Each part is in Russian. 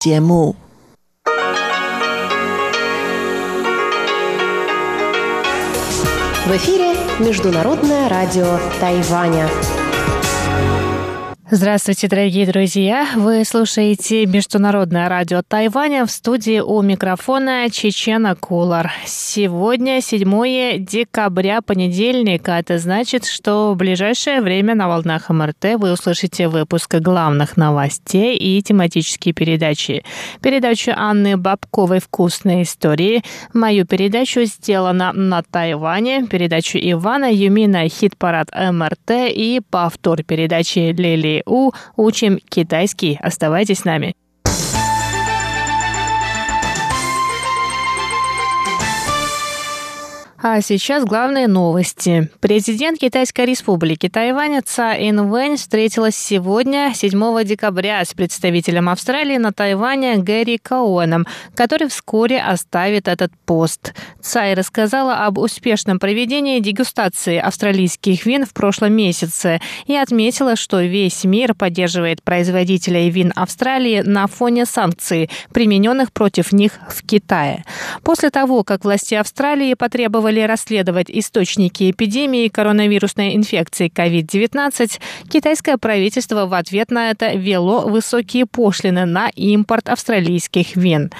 节目。В эфире Международное радио Тайваня. Здравствуйте, дорогие друзья! Вы слушаете Международное радио Тайваня в студии у микрофона Чечена Кулар. Сегодня 7 декабря, понедельник, а это значит, что в ближайшее время на волнах МРТ вы услышите выпуск главных новостей и тематические передачи. Передачу Анны Бабковой «Вкусные истории», мою передачу «Сделано на Тайване», передачу Ивана Юмина «Хит-парад МРТ» и повтор передачи Лили у «Учим китайский». Оставайтесь с нами. А сейчас главные новости. Президент Китайской республики Тайвань Цай Инвэнь встретилась сегодня, 7 декабря, с представителем Австралии на Тайване Гэри Коуэном, который вскоре оставит этот пост. Цай рассказала об успешном проведении дегустации австралийских вин в прошлом месяце и отметила, что весь мир поддерживает производителей вин Австралии на фоне санкций, примененных против них в Китае. После того, как власти Австралии потребовали потребовали расследовать источники эпидемии коронавирусной инфекции COVID-19, китайское правительство в ответ на это вело высокие пошлины на импорт австралийских вин.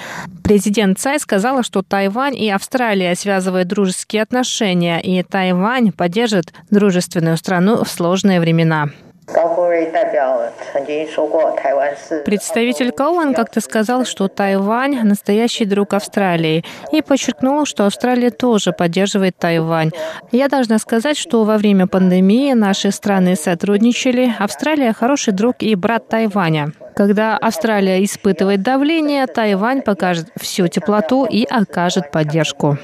Президент Цай сказала, что Тайвань и Австралия связывают дружеские отношения, и Тайвань поддержит дружественную страну в сложные времена. Представитель Коуэн как-то сказал, что Тайвань – настоящий друг Австралии, и подчеркнул, что Австралия тоже поддерживает Тайвань. Я должна сказать, что во время пандемии наши страны сотрудничали. Австралия – хороший друг и брат Тайваня. Когда Австралия испытывает давление, Тайвань покажет всю теплоту и окажет поддержку.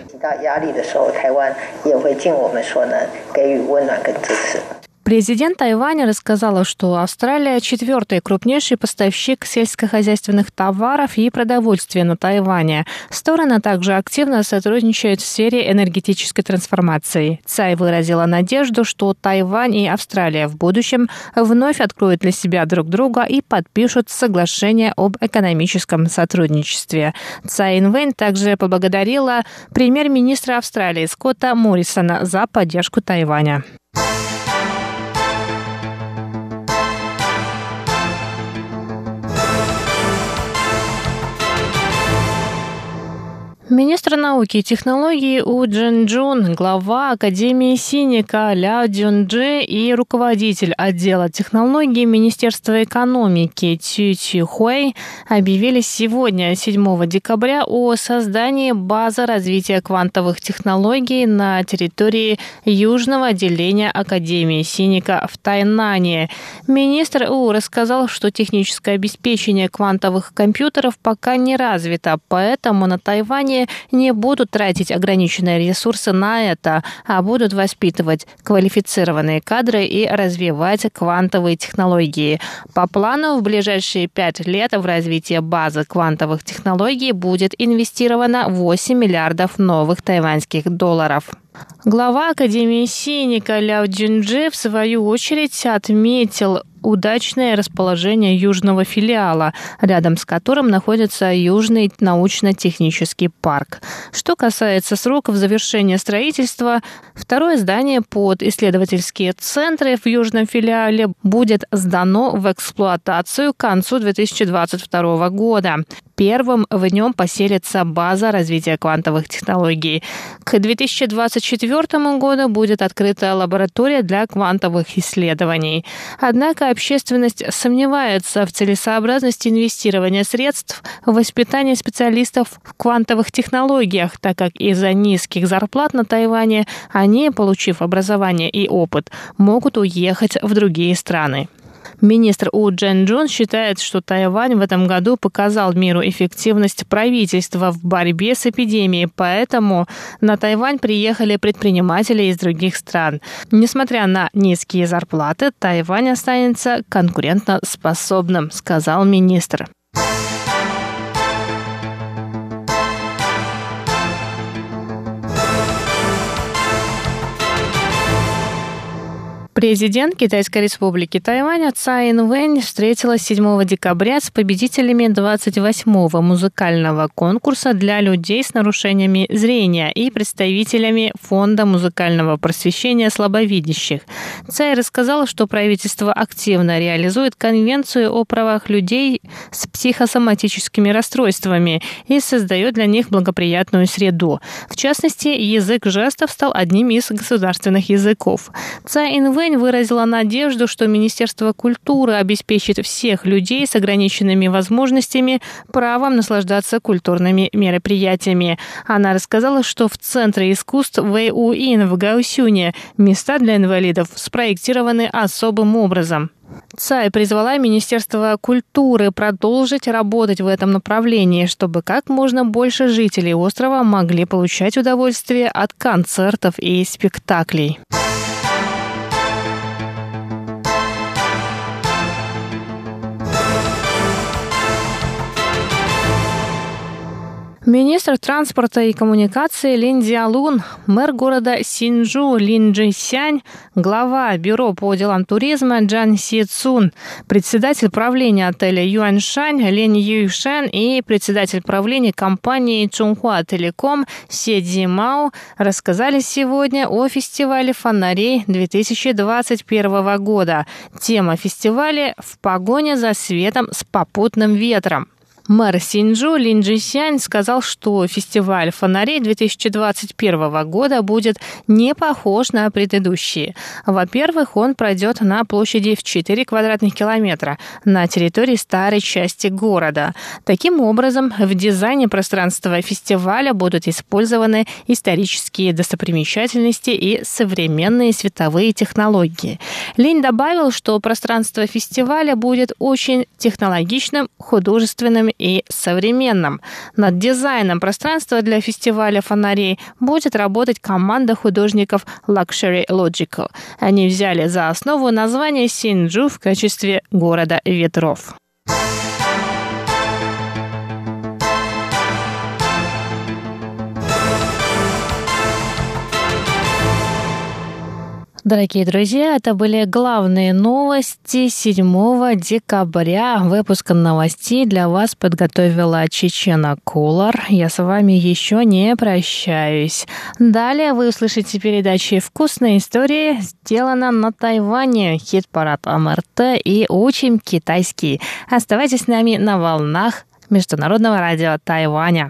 Президент Тайваня рассказала, что Австралия – четвертый крупнейший поставщик сельскохозяйственных товаров и продовольствия на Тайване. Стороны также активно сотрудничают в сфере энергетической трансформации. Цай выразила надежду, что Тайвань и Австралия в будущем вновь откроют для себя друг друга и подпишут соглашение об экономическом сотрудничестве. Цай Инвейн также поблагодарила премьер-министра Австралии Скотта Моррисона за поддержку Тайваня. Министр науки и технологий У Джин Джун, глава Академии Синика Ля Дюнджи и руководитель отдела технологий Министерства экономики Цю Чи Хуэй объявили сегодня, 7 декабря, о создании базы развития квантовых технологий на территории Южного отделения Академии Синика в Тайнане. Министр У рассказал, что техническое обеспечение квантовых компьютеров пока не развито, поэтому на Тайване компании не будут тратить ограниченные ресурсы на это, а будут воспитывать квалифицированные кадры и развивать квантовые технологии. По плану в ближайшие пять лет в развитие базы квантовых технологий будет инвестировано 8 миллиардов новых тайваньских долларов. Глава Академии Синика Ляо Джинджи в свою очередь отметил удачное расположение южного филиала, рядом с которым находится Южный научно-технический парк. Что касается сроков завершения строительства, второе здание под исследовательские центры в южном филиале будет сдано в эксплуатацию к концу 2022 года. Первым в нем поселится база развития квантовых технологий. К 2024 году будет открыта лаборатория для квантовых исследований. Однако общественность сомневается в целесообразности инвестирования средств в воспитание специалистов в квантовых технологиях, так как из-за низких зарплат на Тайване они, получив образование и опыт, могут уехать в другие страны. Министр У Джен Джун считает, что Тайвань в этом году показал миру эффективность правительства в борьбе с эпидемией, поэтому на Тайвань приехали предприниматели из других стран. Несмотря на низкие зарплаты, Тайвань останется конкурентоспособным, сказал министр. Президент Китайской республики Тайвань Цай Инвэнь встретилась 7 декабря с победителями 28-го музыкального конкурса для людей с нарушениями зрения и представителями Фонда музыкального просвещения слабовидящих. Цай рассказала, что правительство активно реализует Конвенцию о правах людей с психосоматическими расстройствами и создает для них благоприятную среду. В частности, язык жестов стал одним из государственных языков. Цай Инвэнь Цзиньвэнь выразила надежду, что Министерство культуры обеспечит всех людей с ограниченными возможностями правом наслаждаться культурными мероприятиями. Она рассказала, что в Центре искусств Вэйуин в Гаусюне места для инвалидов спроектированы особым образом. Цай призвала Министерство культуры продолжить работать в этом направлении, чтобы как можно больше жителей острова могли получать удовольствие от концертов и спектаклей. Министр транспорта и коммуникации Лин Диалун, мэр города Синджу Лин Джисянь, глава Бюро по делам туризма Джан Си Цун, председатель правления отеля Юаньшань Лин Юйшен и председатель правления компании Чунхуа Телеком Се Ди Мао рассказали сегодня о фестивале фонарей 2021 года. Тема фестиваля «В погоне за светом с попутным ветром». Мэр Синджу Лин Джисянь сказал, что фестиваль фонарей 2021 года будет не похож на предыдущие. Во-первых, он пройдет на площади в 4 квадратных километра на территории старой части города. Таким образом, в дизайне пространства фестиваля будут использованы исторические достопримечательности и современные световые технологии. Лин добавил, что пространство фестиваля будет очень технологичным, художественным и современном. Над дизайном пространства для фестиваля фонарей будет работать команда художников Luxury Logical. Они взяли за основу название Синджу в качестве города ветров. Дорогие друзья, это были главные новости 7 декабря. Выпуск новостей для вас подготовила Чечена Кулар. Я с вами еще не прощаюсь. Далее вы услышите передачи «Вкусные истории», сделано на Тайване, хит-парад МРТ и «Учим китайский». Оставайтесь с нами на волнах Международного радио Тайваня.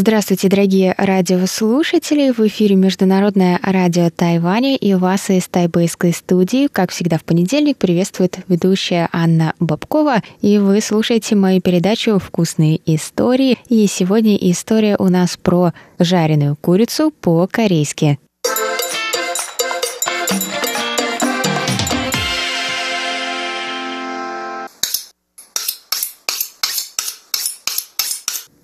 Здравствуйте, дорогие радиослушатели! В эфире Международное радио Тайваня и вас из тайбэйской студии, как всегда в понедельник, приветствует ведущая Анна Бабкова. И вы слушаете мою передачу «Вкусные истории». И сегодня история у нас про жареную курицу по-корейски.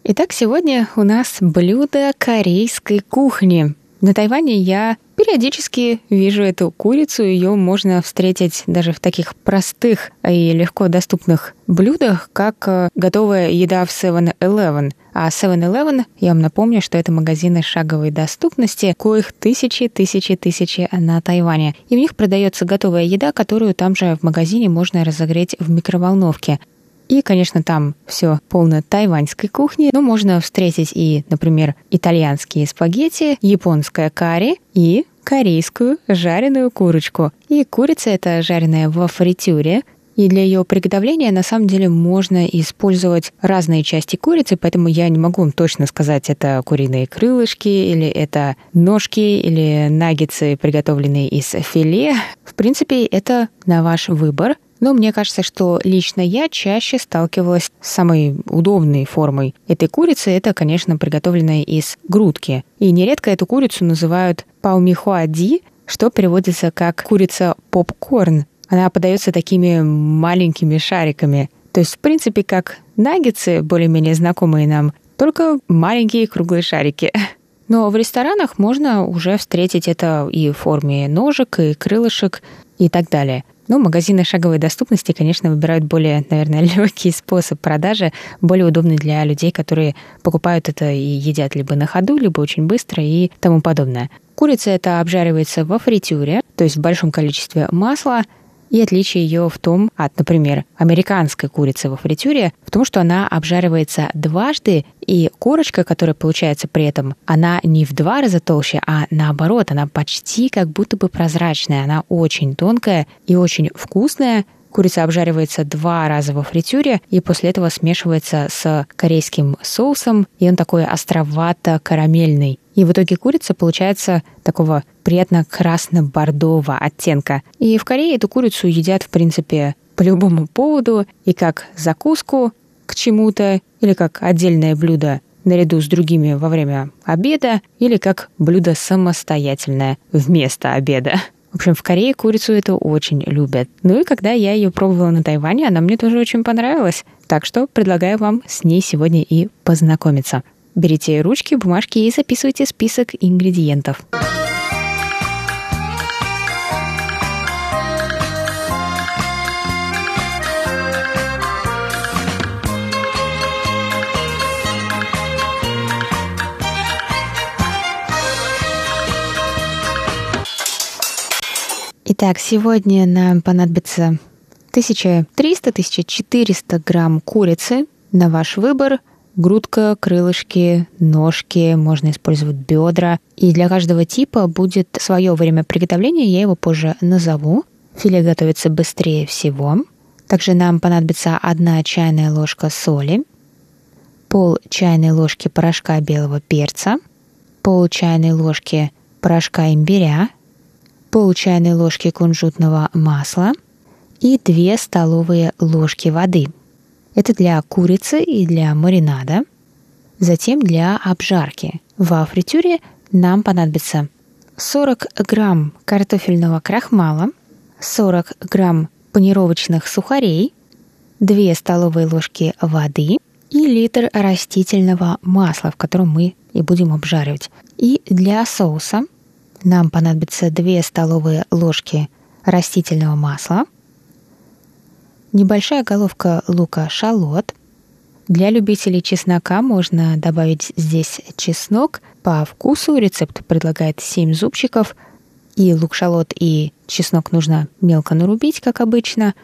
Итак, сегодня у нас блюдо корейской кухни. На Тайване я периодически вижу эту курицу. Ее можно встретить даже в таких простых и легко доступных блюдах, как э, готовая еда в 7-Eleven. А 7-Eleven, я вам напомню, что это магазины шаговой доступности, коих тысячи, тысячи, тысячи на Тайване. И в них продается готовая еда, которую там же в магазине можно разогреть в микроволновке. И, конечно, там все полно тайваньской кухни, но можно встретить и, например, итальянские спагетти, японское карри и корейскую жареную курочку. И курица это жареная во фритюре, и для ее приготовления на самом деле можно использовать разные части курицы, поэтому я не могу вам точно сказать, это куриные крылышки, или это ножки, или наггетсы, приготовленные из филе. В принципе, это на ваш выбор. Но мне кажется, что лично я чаще сталкивалась с самой удобной формой этой курицы. Это, конечно, приготовленная из грудки. И нередко эту курицу называют паумихуади, что переводится как курица попкорн. она подается такими маленькими шариками. То есть, в принципе, как наггетсы, более-менее знакомые нам, только маленькие круглые шарики. Но в ресторанах можно уже встретить это и в форме ножек, и крылышек, и так далее. Ну, магазины шаговой доступности, конечно, выбирают более, наверное, легкий способ продажи, более удобный для людей, которые покупают это и едят либо на ходу, либо очень быстро и тому подобное. Курица это обжаривается во фритюре, то есть в большом количестве масла, и отличие ее в том от, например, американской курицы во фритюре, в том, что она обжаривается дважды, и корочка, которая получается при этом, она не в два раза толще, а наоборот, она почти как будто бы прозрачная. Она очень тонкая и очень вкусная, Курица обжаривается два раза во фритюре и после этого смешивается с корейским соусом, и он такой островато-карамельный. И в итоге курица получается такого приятно красно-бордового оттенка. И в Корее эту курицу едят, в принципе, по любому поводу, и как закуску к чему-то, или как отдельное блюдо наряду с другими во время обеда, или как блюдо самостоятельное вместо обеда. В общем, в Корее курицу это очень любят. Ну и когда я ее пробовала на Тайване, она мне тоже очень понравилась. Так что предлагаю вам с ней сегодня и познакомиться. Берите ручки, бумажки и записывайте список ингредиентов. Итак, сегодня нам понадобится 1300-1400 грамм курицы на ваш выбор. Грудка, крылышки, ножки, можно использовать бедра. И для каждого типа будет свое время приготовления, я его позже назову. Филе готовится быстрее всего. Также нам понадобится одна чайная ложка соли, пол чайной ложки порошка белого перца, пол чайной ложки порошка имбиря, пол чайной ложки кунжутного масла и 2 столовые ложки воды. Это для курицы и для маринада. Затем для обжарки. Во фритюре нам понадобится 40 грамм картофельного крахмала, 40 грамм панировочных сухарей, 2 столовые ложки воды и литр растительного масла, в котором мы и будем обжаривать. И для соуса нам понадобится 2 столовые ложки растительного масла, небольшая головка лука шалот. Для любителей чеснока можно добавить здесь чеснок. По вкусу рецепт предлагает 7 зубчиков. И лук-шалот, и чеснок нужно мелко нарубить, как обычно.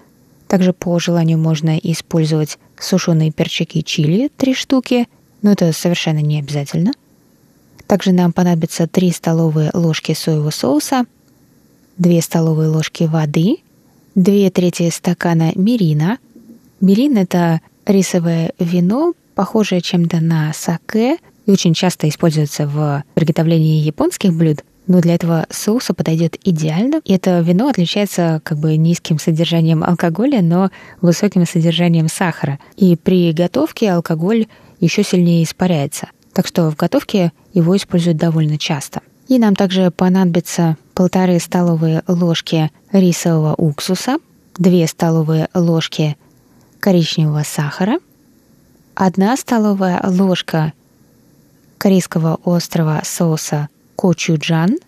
Также по желанию можно использовать сушеные перчики чили 3 штуки, но это совершенно не обязательно – также нам понадобится 3 столовые ложки соевого соуса, 2 столовые ложки воды, 2 трети стакана мирина. Мирин – это рисовое вино, похожее чем-то на саке, и очень часто используется в приготовлении японских блюд, но для этого соуса подойдет идеально. И это вино отличается как бы низким содержанием алкоголя, но высоким содержанием сахара. И при готовке алкоголь еще сильнее испаряется – так что в готовке его используют довольно часто. И нам также понадобится полторы столовые ложки рисового уксуса, 2 столовые ложки коричневого сахара, 1 столовая ложка корейского острого соуса кочуджан.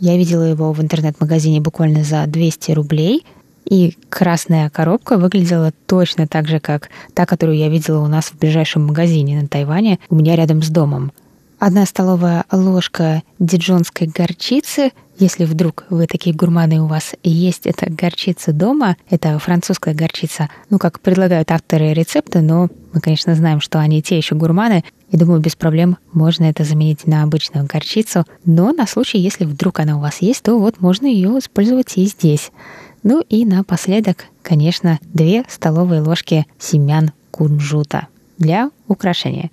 Я видела его в интернет-магазине буквально за 200 рублей – и красная коробка выглядела точно так же, как та, которую я видела у нас в ближайшем магазине на Тайване, у меня рядом с домом. Одна столовая ложка диджонской горчицы. Если вдруг вы такие гурманы, у вас есть эта горчица дома, это французская горчица, ну, как предлагают авторы рецепта, но мы, конечно, знаем, что они те еще гурманы, и думаю, без проблем можно это заменить на обычную горчицу. Но на случай, если вдруг она у вас есть, то вот можно ее использовать и здесь. Ну и напоследок, конечно, 2 столовые ложки семян кунжута для украшения.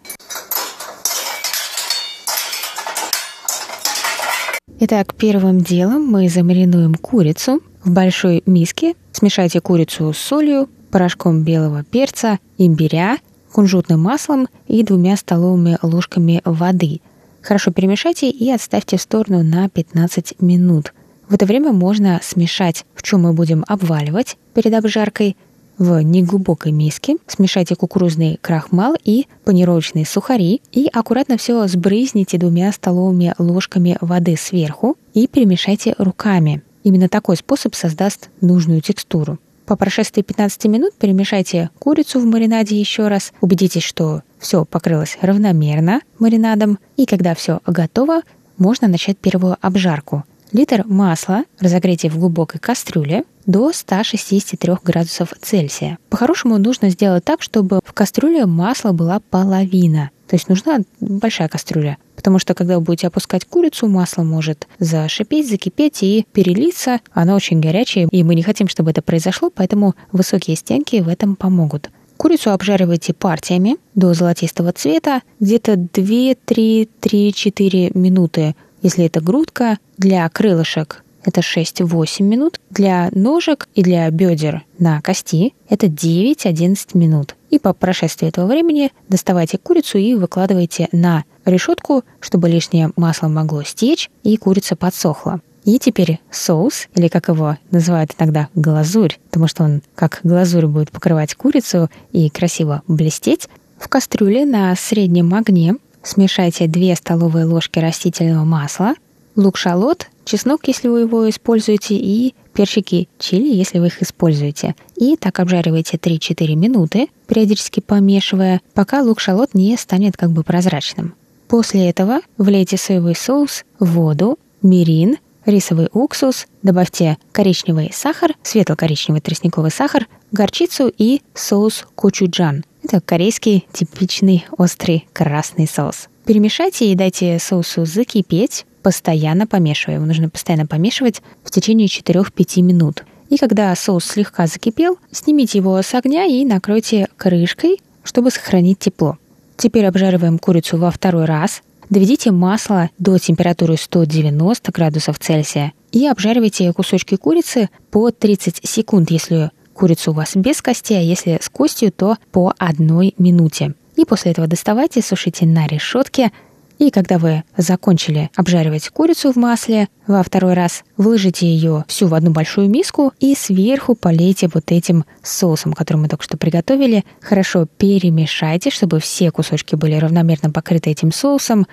Итак, первым делом мы замаринуем курицу. В большой миске смешайте курицу с солью, порошком белого перца, имбиря, кунжутным маслом и двумя столовыми ложками воды. Хорошо перемешайте и отставьте в сторону на 15 минут – В это время можно смешать, в чем мы будем обваливать перед обжаркой. В неглубокой миске смешайте кукурузный крахмал и панировочные сухари и аккуратно все сбрызните двумя столовыми ложками воды сверху и перемешайте руками. Именно такой способ создаст нужную текстуру. По прошествии 15 минут перемешайте курицу в маринаде еще раз, убедитесь, что все покрылось равномерно маринадом, и когда все готово, можно начать первую обжарку. Литр масла разогрейте в глубокой кастрюле до 163 градусов Цельсия. По-хорошему нужно сделать так, чтобы в кастрюле масла была половина. То есть нужна большая кастрюля. Потому что когда вы будете опускать курицу, масло может зашипеть, закипеть и перелиться. Оно очень горячее, и мы не хотим, чтобы это произошло, поэтому высокие стенки в этом помогут. Курицу обжаривайте партиями до золотистого цвета, где-то 2-3-3-4 минуты, если это грудка. Для крылышек это 6-8 минут, для ножек и для бедер на кости это 9-11 минут. И по прошествии этого времени доставайте курицу и выкладывайте на решетку, чтобы лишнее масло могло стечь и курица подсохла. И теперь соус, или как его называют иногда глазурь, потому что он как глазурь будет покрывать курицу и красиво блестеть, в кастрюле на среднем огне смешайте 2 столовые ложки растительного масла, лук-шалот, чеснок, если вы его используете, и перчики чили, если вы их используете. И так обжаривайте 3-4 минуты, периодически помешивая, пока лук-шалот не станет как бы прозрачным. После этого влейте соевый соус, воду, мирин, рисовый уксус, добавьте коричневый сахар, светло-коричневый тростниковый сахар, горчицу и соус кочуджан. Это корейский типичный острый красный соус. Перемешайте и дайте соусу закипеть, постоянно помешивая. Его нужно постоянно помешивать в течение 4-5 минут. И когда соус слегка закипел, снимите его с огня и накройте крышкой, чтобы сохранить тепло. Теперь обжариваем курицу во второй раз. Доведите масло до температуры 190 градусов Цельсия и обжаривайте кусочки курицы по 30 секунд, если курицу у вас без кости, а если с костью, то по одной минуте. И после этого доставайте, сушите на решетке и когда вы закончили обжаривать курицу в масле во второй раз, выложите ее всю в одну большую миску и сверху полейте вот этим соусом, который мы только что приготовили. Хорошо перемешайте, чтобы все кусочки были равномерно покрыты этим соусом.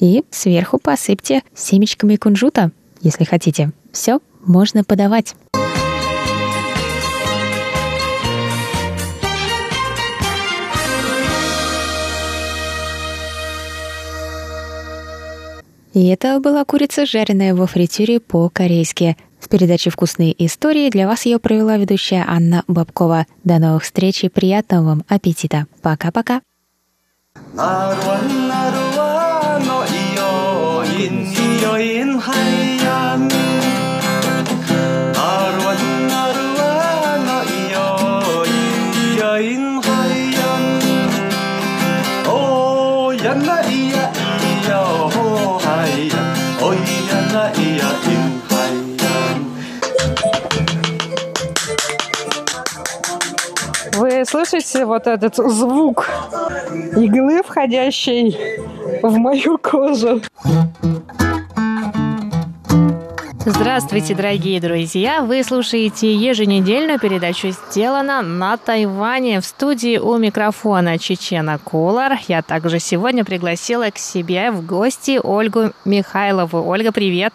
И сверху посыпьте семечками кунжута, если хотите. Все, можно подавать. И это была курица, жареная во фритюре по-корейски. В передаче «Вкусные истории» для вас ее провела ведущая Анна Бабкова. До новых встреч и приятного вам аппетита. Пока-пока. Вы слышите вот этот звук иглы, входящей в мою кожу? Здравствуйте, дорогие друзья! Вы слушаете еженедельную передачу «Сделано на Тайване» в студии у микрофона Чечена Кулар. Я также сегодня пригласила к себе в гости Ольгу Михайлову. Ольга, привет!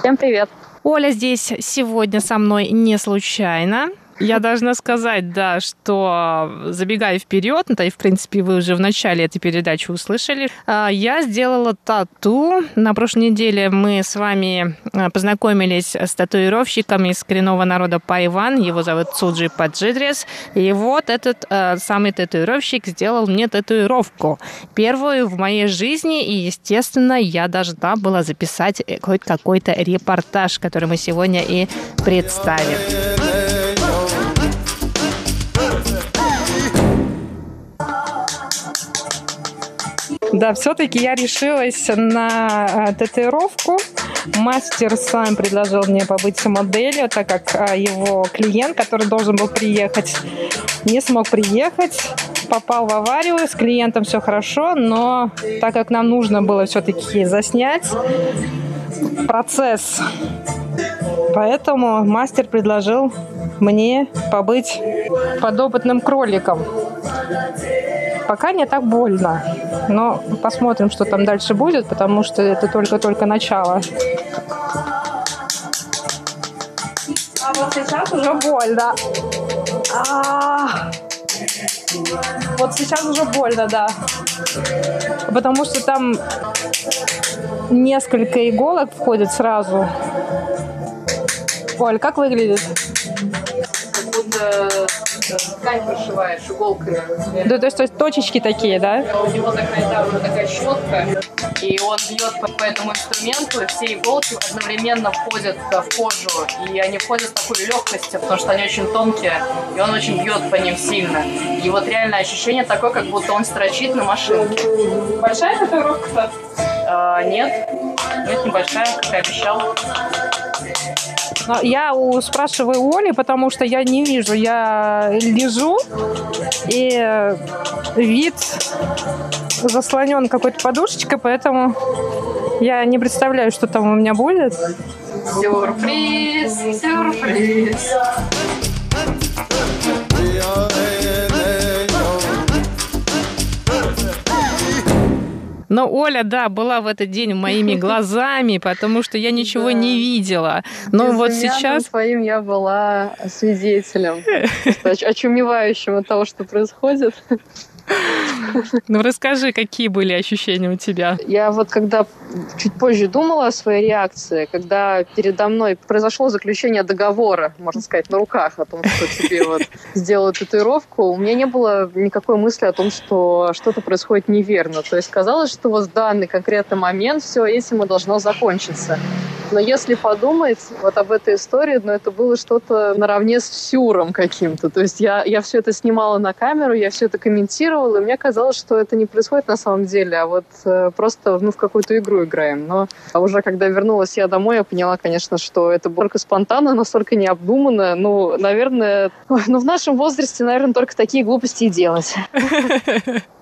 Всем привет! Оля здесь сегодня со мной не случайно. Я должна сказать, да, что забегая вперед, ну, да и, в принципе, вы уже в начале этой передачи услышали, а, я сделала тату. На прошлой неделе мы с вами а, познакомились с татуировщиком из коренного народа Пайван. Его зовут Цуджи Паджидрес. И вот этот самый татуировщик сделал мне татуировку. Первую в моей жизни. И, естественно, я должна была записать э, хоть какой-то репортаж, который мы сегодня и представим. Да, все-таки я решилась на э, татуировку. Мастер сам предложил мне побыть моделью, так как э, его клиент, который должен был приехать, не смог приехать, попал в аварию, с клиентом все хорошо, но так как нам нужно было все-таки заснять процесс Поэтому мастер предложил мне побыть подопытным кроликом. Пока не так больно, но посмотрим, что там дальше будет, потому что это только-только начало. А вот сейчас уже больно. А-а-а. Вот сейчас уже больно, да. Потому что там несколько иголок входит сразу. Оль, как выглядит? Как будто ткань прошиваешь иголкой. Да, то есть, то есть точечки такие, да? У него такая, да, уже такая щетка, и он бьет по, по этому инструменту, и все иголки одновременно входят в кожу, и они входят с такой легкостью, потому что они очень тонкие, и он очень бьет по ним сильно. И вот реально ощущение такое, как будто он строчит на машинке. Большая татуировка? А, нет, нет, небольшая, как и обещал. Но я спрашиваю у Оли, потому что я не вижу. Я лежу, и вид заслонен какой-то подушечкой, поэтому я не представляю, что там у меня будет. Сюрприз, сюрприз. Но Оля, да, была в этот день моими глазами, потому что я ничего не видела. Но вот сейчас... своим я была свидетелем, очумевающим от того, что происходит. Ну расскажи, какие были ощущения у тебя? Я вот когда чуть позже думала о своей реакции, когда передо мной произошло заключение договора, можно сказать, на руках о том, что тебе вот сделают татуировку, у меня не было никакой мысли о том, что что-то происходит неверно. То есть казалось, что вот в данный конкретный момент все этим и должно закончиться. Но если подумать вот об этой истории, ну, это было что-то наравне с сюром каким-то. То есть я, я все это снимала на камеру, я все это комментировала, и мне казалось, что это не происходит на самом деле, а вот э, просто ну, в какую-то игру играем. Но уже когда вернулась я домой, я поняла, конечно, что это было только спонтанно, настолько необдуманно. Ну, наверное, ну, в нашем возрасте, наверное, только такие глупости и делать.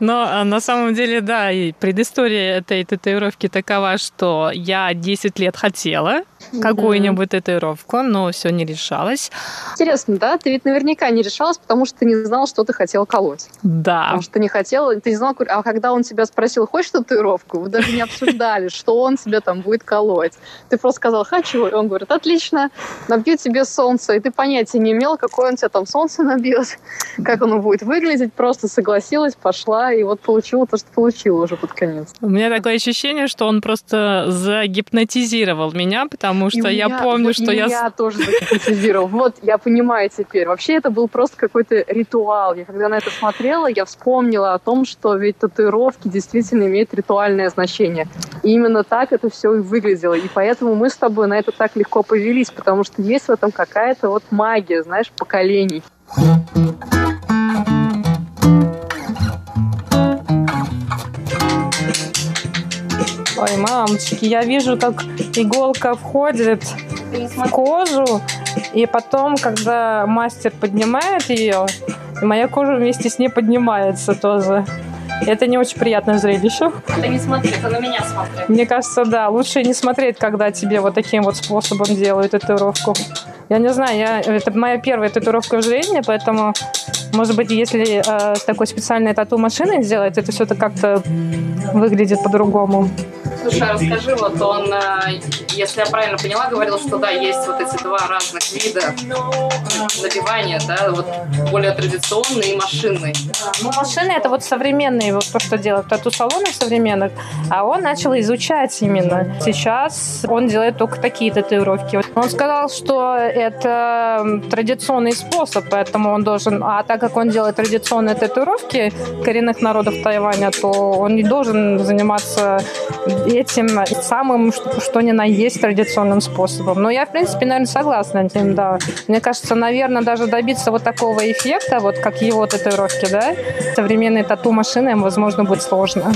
Но а, на самом деле, да, и предыстория этой татуировки такова, что я 10 лет хотела какую-нибудь татуировку, но все не решалось. Интересно, да? Ты ведь наверняка не решалась, потому что ты не знал, что ты хотела колоть. Да. Потому что ты не хотела, ты не знал, а когда он тебя спросил, хочешь татуировку, вы даже не обсуждали, что он тебе там будет колоть. Ты просто сказал, хочу, и он говорит, отлично, набью тебе солнце, и ты понятия не имел, какое он тебе там солнце набьет, как оно будет выглядеть, просто согласилась, пошла, и вот получила то, что получила уже под конец. У меня такое ощущение, что он просто загипнотизировал меня, потому что и я меня, помню, вот что я... Я тоже загипнотизировал. Вот, я понимаю теперь. Вообще это был просто какой-то ритуал. Я когда на это смотрела, я вспомнила о том, что ведь татуировки действительно имеют ритуальное значение. И именно так это все и выглядело. И поэтому мы с тобой на это так легко повелись, потому что есть в этом какая-то вот магия, знаешь, поколений. Ой, мамочки, я вижу, как иголка входит в кожу, и потом, когда мастер поднимает ее, моя кожа вместе с ней поднимается тоже. Это не очень приятное зрелище. Это не смотри, это на меня смотри. Мне кажется, да, лучше не смотреть, когда тебе вот таким вот способом делают татуировку. Я не знаю, я, это моя первая татуировка в жизни, поэтому, может быть, если э, с такой специальной тату-машиной сделать, это все-то как-то выглядит по-другому. Слушай, а расскажи, вот он, э, если я правильно поняла, говорил, что да, есть вот эти два разных вида набивания, да, вот более традиционный и машинный. Ну, машины это вот современные, вот то, что делают тату-салоны современных, а он начал изучать именно. Сейчас он делает только такие татуировки. Он сказал, что это традиционный способ, поэтому он должен, а так как он делает традиционные татуировки коренных народов Тайваня, то он не должен заниматься этим самым, что, что ни на есть традиционным способом. Но я, в принципе, наверное, согласна с ним, да. Мне кажется, наверное, даже добиться вот такого эффекта, вот как его татуировки, да, современной тату-машиной, возможно, будет сложно.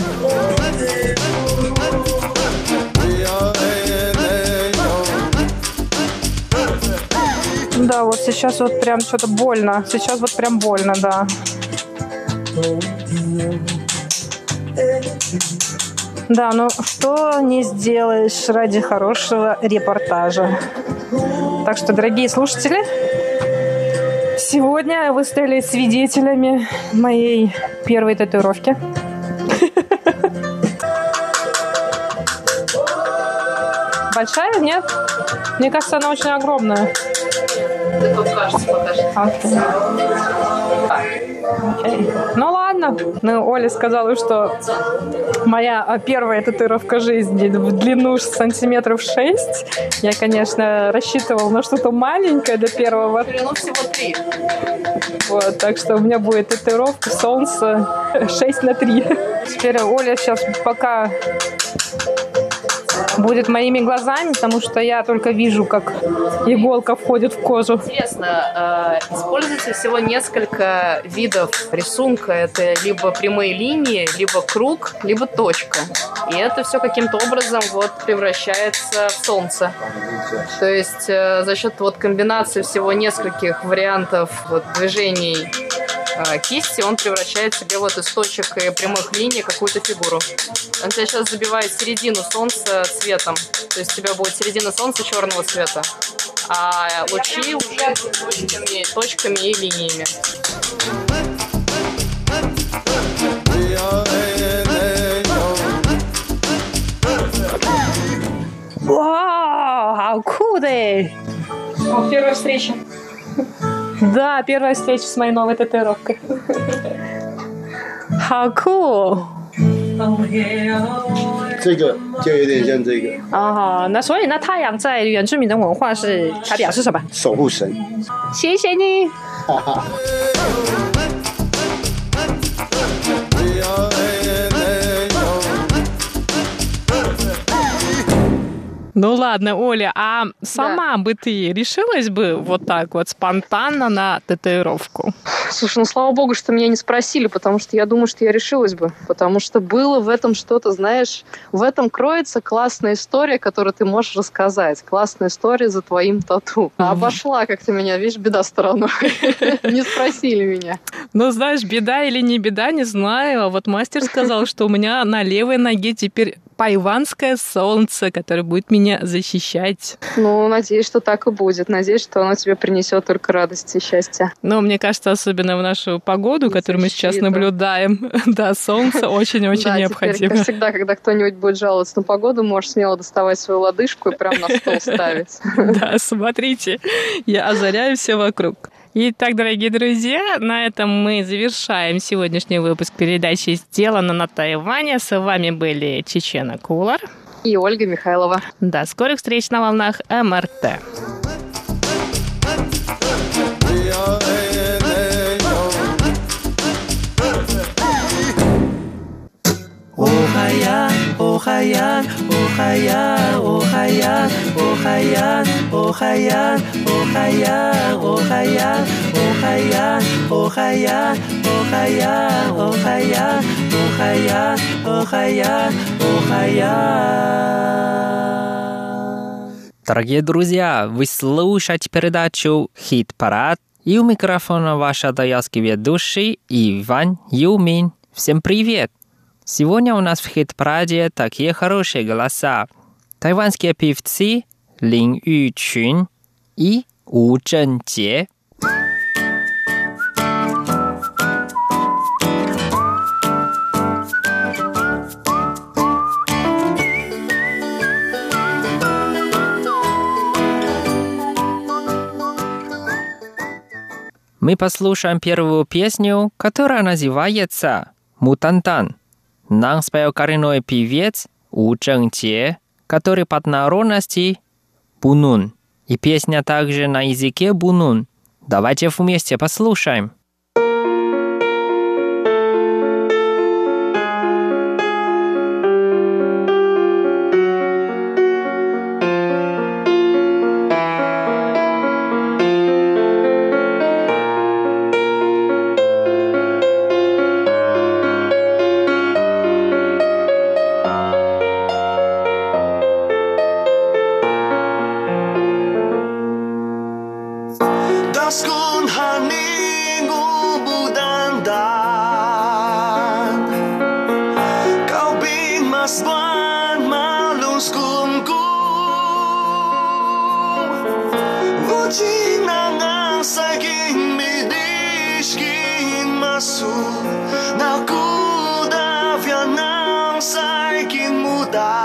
Да, вот сейчас вот прям что-то больно. Сейчас вот прям больно, да. Да, ну что не сделаешь ради хорошего репортажа? Так что, дорогие слушатели, сегодня вы стали свидетелями моей первой татуировки. Большая? Нет? Мне кажется, она очень огромная. Окей. Ну ладно. Ну, Оля сказала, что моя а, первая татуировка жизни в длину сантиметров 6. Я, конечно, рассчитывала на что-то маленькое до первого. Ну, всего. Вот, так что у меня будет татуировка солнце 6 на 3. Теперь Оля сейчас пока будет моими глазами, потому что я только вижу, как иголка входит в кожу. Интересно, э, используется всего несколько видов рисунка. Это либо прямые линии, либо круг, либо точка. И это все каким-то образом вот превращается в солнце. То есть э, за счет вот комбинации всего нескольких вариантов вот, движений кисти, он превращает себе вот из точек и прямых линий какую-то фигуру. Он тебя сейчас забивает середину солнца цветом. То есть у тебя будет середина солнца черного цвета, а лучи уже точками, точками и линиями. Вау, how cool they! О, первая встреча. Да, первая встреча с моей новой татуировкой. How cool! 这个就有点像这个啊、那所以那太阳在原住民的文化是它表示什么？守护神。谢谢你。 Ну ладно, Оля, а сама бы ты решилась бы вот так вот спонтанно на татуировку? Слушай, ну слава богу, что меня не спросили, потому что я думаю, что я решилась бы. Потому что было в этом что-то, знаешь, в этом кроется классная история, которую ты можешь рассказать. Классная история за твоим тату. А Обошла как-то меня, видишь, беда стороной. Не спросили меня. Ну, знаешь, беда или не беда, не знаю. А вот мастер сказал, что у меня на левой ноге теперь пайванское солнце, которое будет меня защищать. Ну, надеюсь, что так и будет. Надеюсь, что оно тебе принесет только радость и счастье. Но мне кажется, особенно в нашу погоду, которую мы сейчас наблюдаем, да, солнце очень-очень необходимо. Всегда, когда кто-нибудь будет жаловаться на погоду, можешь смело доставать свою лодыжку и прям на стол ставить. Да, смотрите, я озаряю все вокруг. Итак, дорогие друзья, на этом мы завершаем сегодняшний выпуск передачи «Сделано на Тайване». С вами были Чечена Кулар. И Ольга Михайлова. До скорых встреч на волнах МРТ. Дорогие друзья, вы слушаете передачу «Хит-парад» и у микрофона ваш адаялский ведущий Иван Юмин. Всем привет! Сегодня у нас в хит-параде такие хорошие голоса. Тайванские певцы Лин Ючун и У Чжэньте. Мы послушаем первую песню, которая называется «Мутантан». Нам спел коренной певец У Чжэньте, который под народности Бунун. И песня также на языке Бунун. Давайте вместе послушаем. mudar.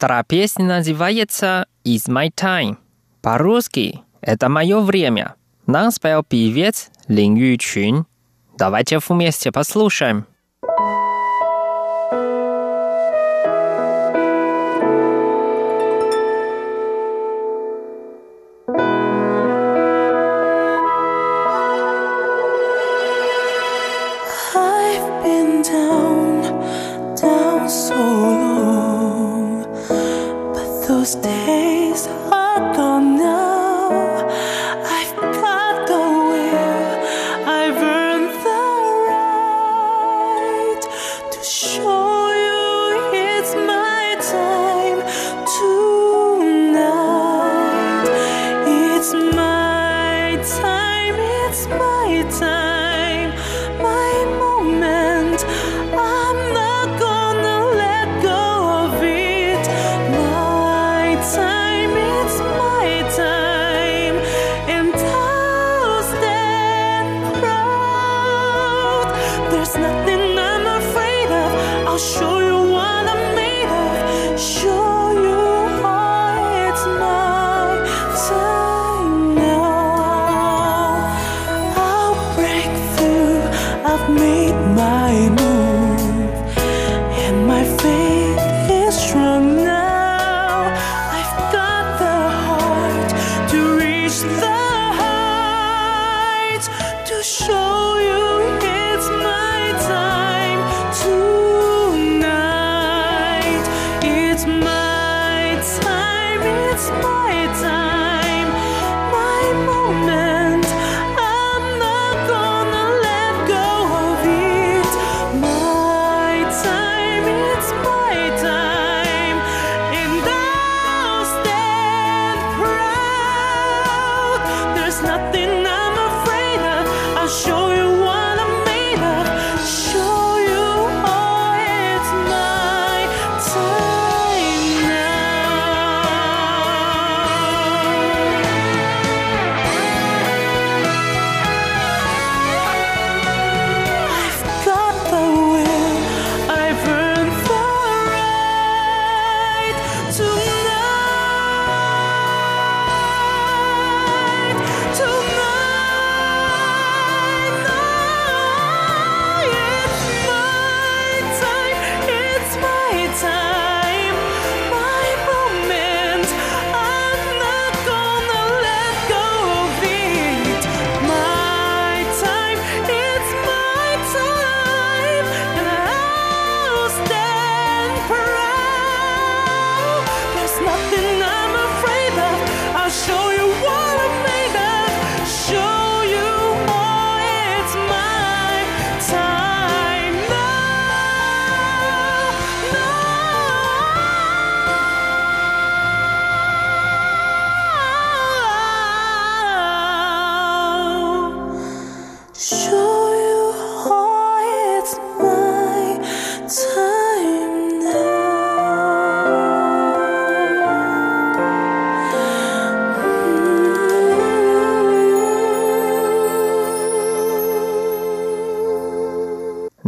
Вторая песня называется "Is my time». По-русски «Это мое время». Нам спел певец Лин Ючунь. Давайте вместе послушаем.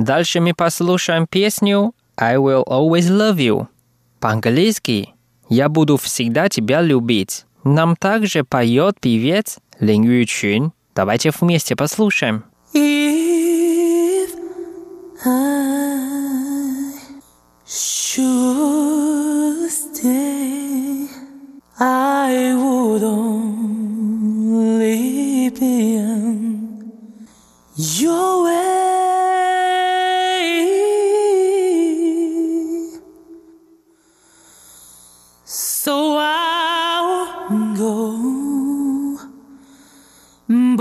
Дальше мы послушаем песню «I will always love you». По-английски «Я буду всегда тебя любить». Нам также поет певец Лин Ю Чун. Давайте вместе послушаем. If I should stay, I would only be in your way.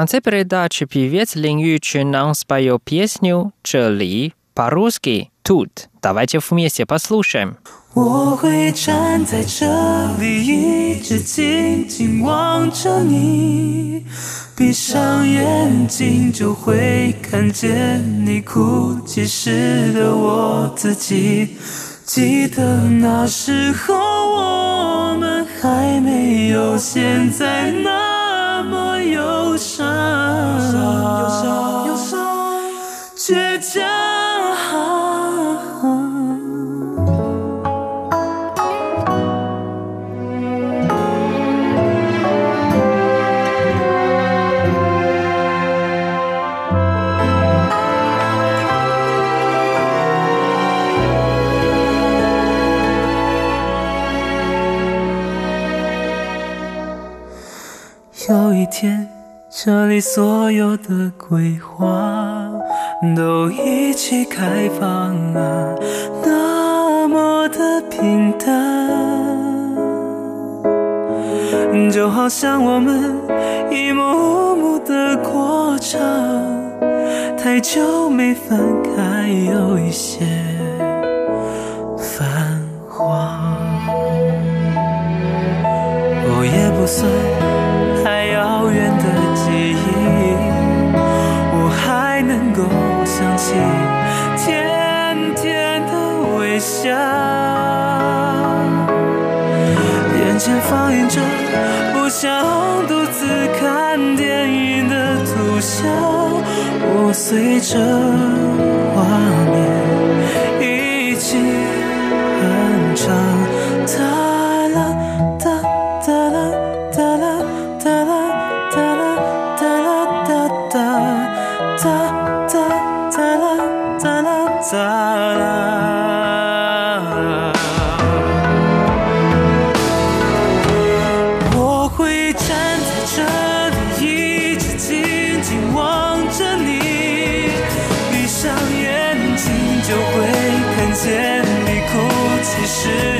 конце передачи певец Лин Ючин нам споет песню «Чели» по-русски «Тут». Давайте вместе послушаем. 我会站在这里，一直静静望着你，闭上眼睛就会看见你哭泣时的我自己。记得那时候我们还没有现在那。忧伤忧伤忧伤倔强。一天，这里所有的桂花都一起开放啊，那么的平淡，就好像我们一幕幕的过场，太久没分开有一些泛黄，我也不算。下。眼前放映着不想独自看电影的图像，我随着画面一起哼唱。是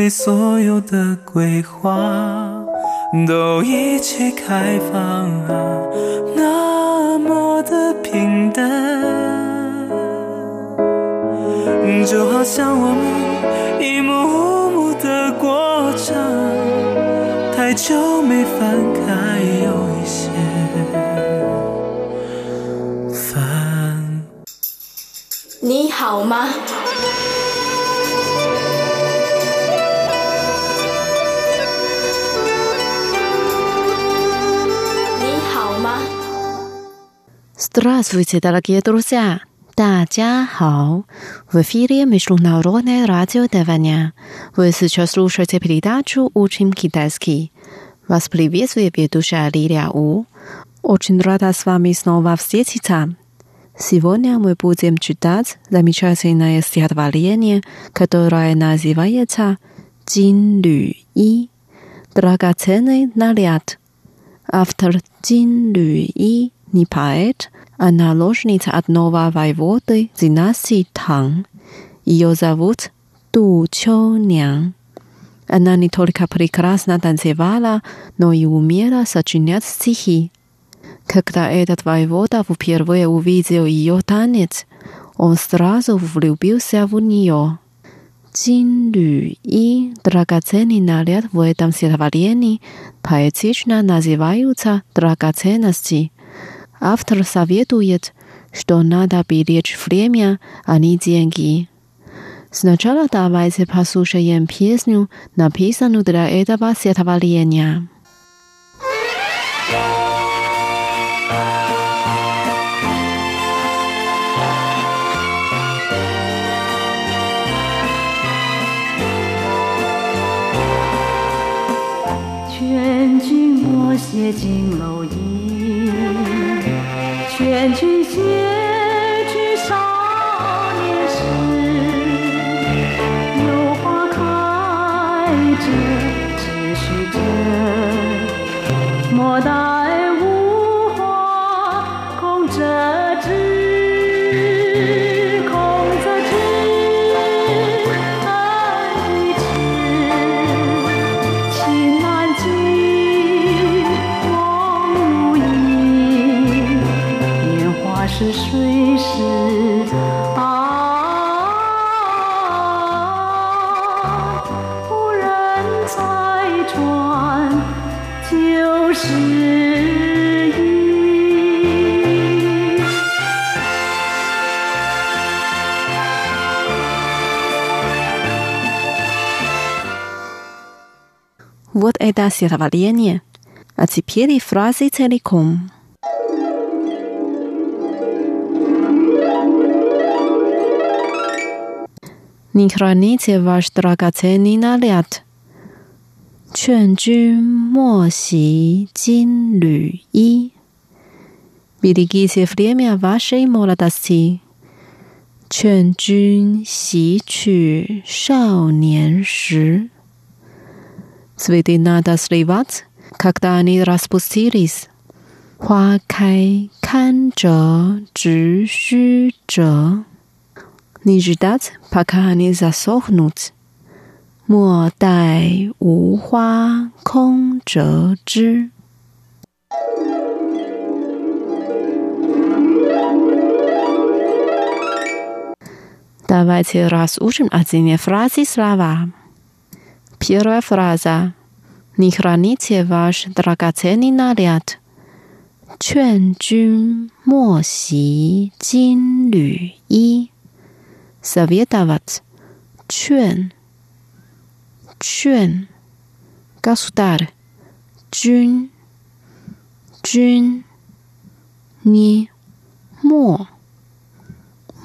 里所有的规划都一起开放啊，那么的平等，就好像我们一幕幕,的过程，太久没翻开，有一些烦。你好吗？Здравствуйте, дорогие друзья! 大家好! В эфире Международное радио Тайваня. Вы сейчас слушаете передачу «Учим китайский». Вас приветствует ведущая Лилия У. Очень рада с вами снова встретиться. Сегодня мы будем читать замечательное стихотворение, которое называется «Джин Лю И» – «Драгоценный наряд». Автор Джин Лю И не поэт, а наложница одного воеводы династии Тang. Ее зовут Ду Чоу Нян. Она не только прекрасно танцевала, но и умела сочинять стихи. Когда этот воевода впервые увидел ее танец, он сразу влюбился в нее. Джин Лю и драгоценный наряд в этом стихотворении поэтично называются драгоценности. Автор советует, что надо беречь время, а не деньги. Сначала давайте послушаем песню, написанную для этого стихотворения. 劝君 Вот это стихотворение. А теперь фразы целиком. Не храните ваш драгоценный наряд. 劝君莫惜金缕衣。Берегите время вашей молодости. 劝君惜取少年时。 Цветы надо сливать, когда они распустились. 花开堪折直须折。Не ждать, пока они засохнут. 莫待无花空折枝。Давайте разучим отдельные фразы слова. Первая фраза. Не храните ваш драгоценный наряд. 劝君莫惜金缕衣。Советовать. 劝。劝。Государь. 君。君。не。莫。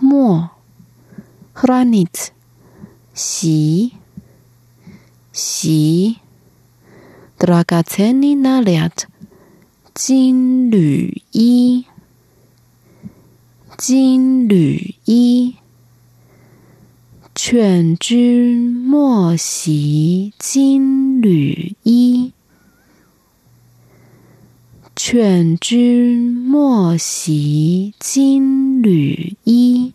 莫。хранить. 洗。 席德拉嘎前妮娜里亚特金缕衣。金缕衣。劝君莫惜金缕衣。劝君莫惜金缕衣。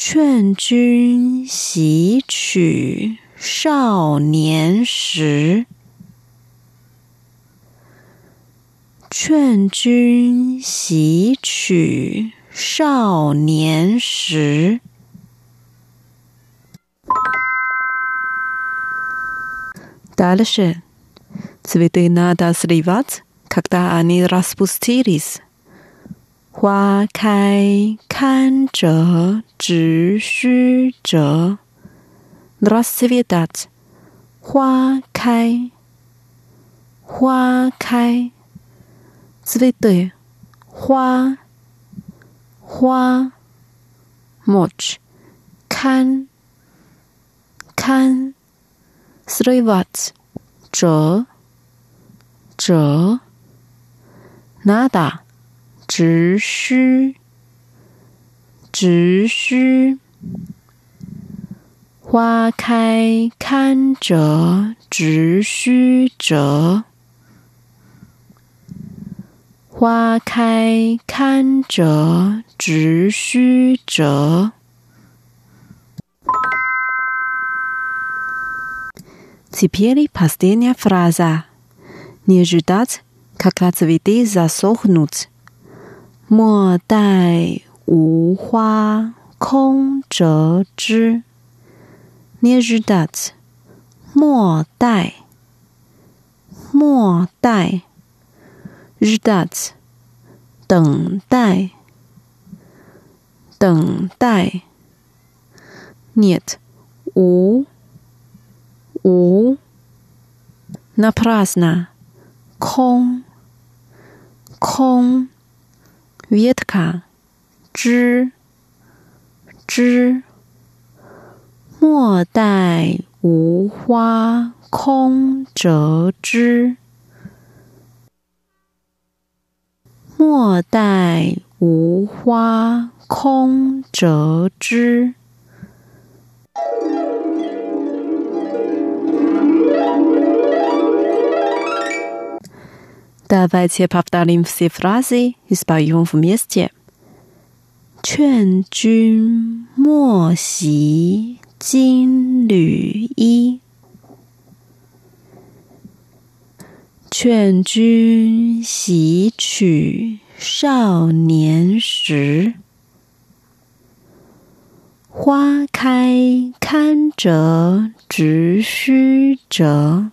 劝君习取少年时。劝君习取少年时。Дальше. Цветы надо сливать, когда они распустились. 花开堪折直须折 blessed vida 花开花开 zvi du 花花 much 堪堪 three watch 哲哲 nada 直须，直须，花开堪折直须折。花开堪折直须折。Теперь последняя фраза. Не ждать, когда цветы засохнут. 莫待无花空折枝。Не ждать，莫待，莫待。ждать，等待，等待。нет，无，无。напрасно，空，空。 vita ca 之之莫待无花空折枝莫待无花空折枝 Давайте повторим все фразы и споем вместе. 劝君莫惜金缕衣。劝君习取少年时，花开堪折直须折。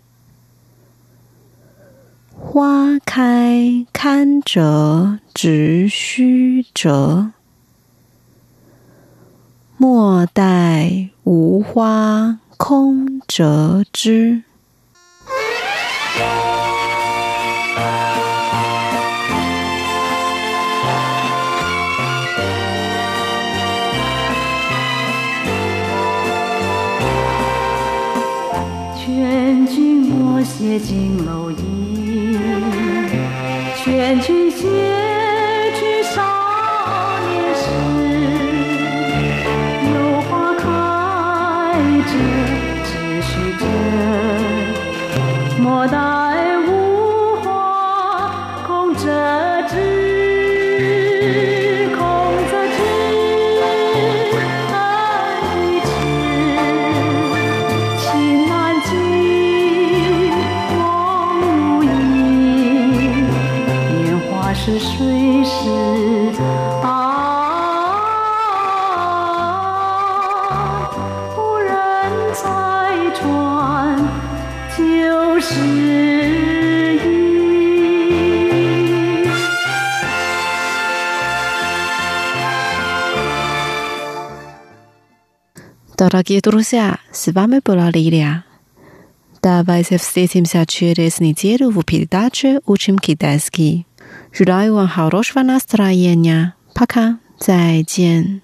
花开堪折直须折，莫待无花空折枝。写金楼 Sara Gedrusia, z wami była Lilia. Dawaj się wstydzim się czyli z niedzielu w pildacie uczym kiteski. Żydaj wam хорошего настроения. Paka, zaijien.